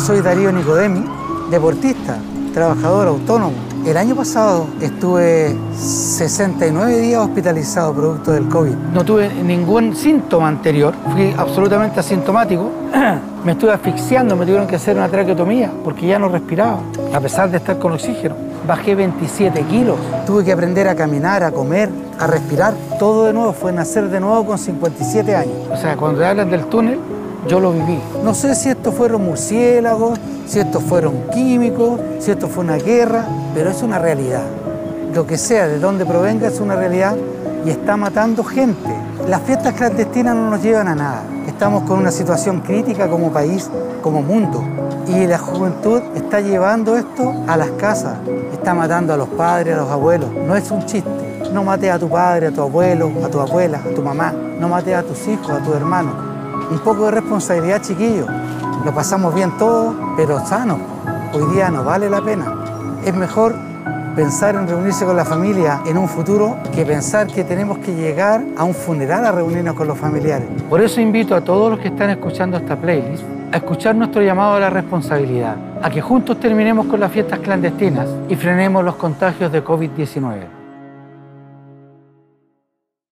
soy Darío Nicodemi, deportista, trabajador autónomo. El año pasado estuve 69 días hospitalizado producto del COVID. No tuve ningún síntoma anterior, fui absolutamente asintomático. Me estuve asfixiando, me tuvieron que hacer una traqueotomía porque ya no respiraba, a pesar de estar con oxígeno. Bajé 27 kilos. Tuve que aprender a caminar, a comer, a respirar. Todo de nuevo, fue nacer de nuevo con 57 años. O sea, cuando hablan del túnel, yo lo viví. No sé si estos fueron murciélagos, si estos fueron químicos, si esto fue una guerra, pero es una realidad. Lo que sea, de donde provenga, es una realidad y está matando gente. Las fiestas clandestinas no nos llevan a nada. Estamos con una situación crítica como país, como mundo. Y la juventud está llevando esto a las casas. Está matando a los padres, a los abuelos. No es un chiste. No mates a tu padre, a tu abuelo, a tu abuela, a tu mamá. No mates a tus hijos, a tus hermanos. Un poco de responsabilidad, chiquillos. Lo pasamos bien todos, pero sano. Hoy día no vale la pena. Es mejor pensar en reunirse con la familia en un futuro que pensar que tenemos que llegar a un funeral a reunirnos con los familiares. Por eso invito a todos los que están escuchando esta playlist a escuchar nuestro llamado a la responsabilidad, a que juntos terminemos con las fiestas clandestinas y frenemos los contagios de COVID-19.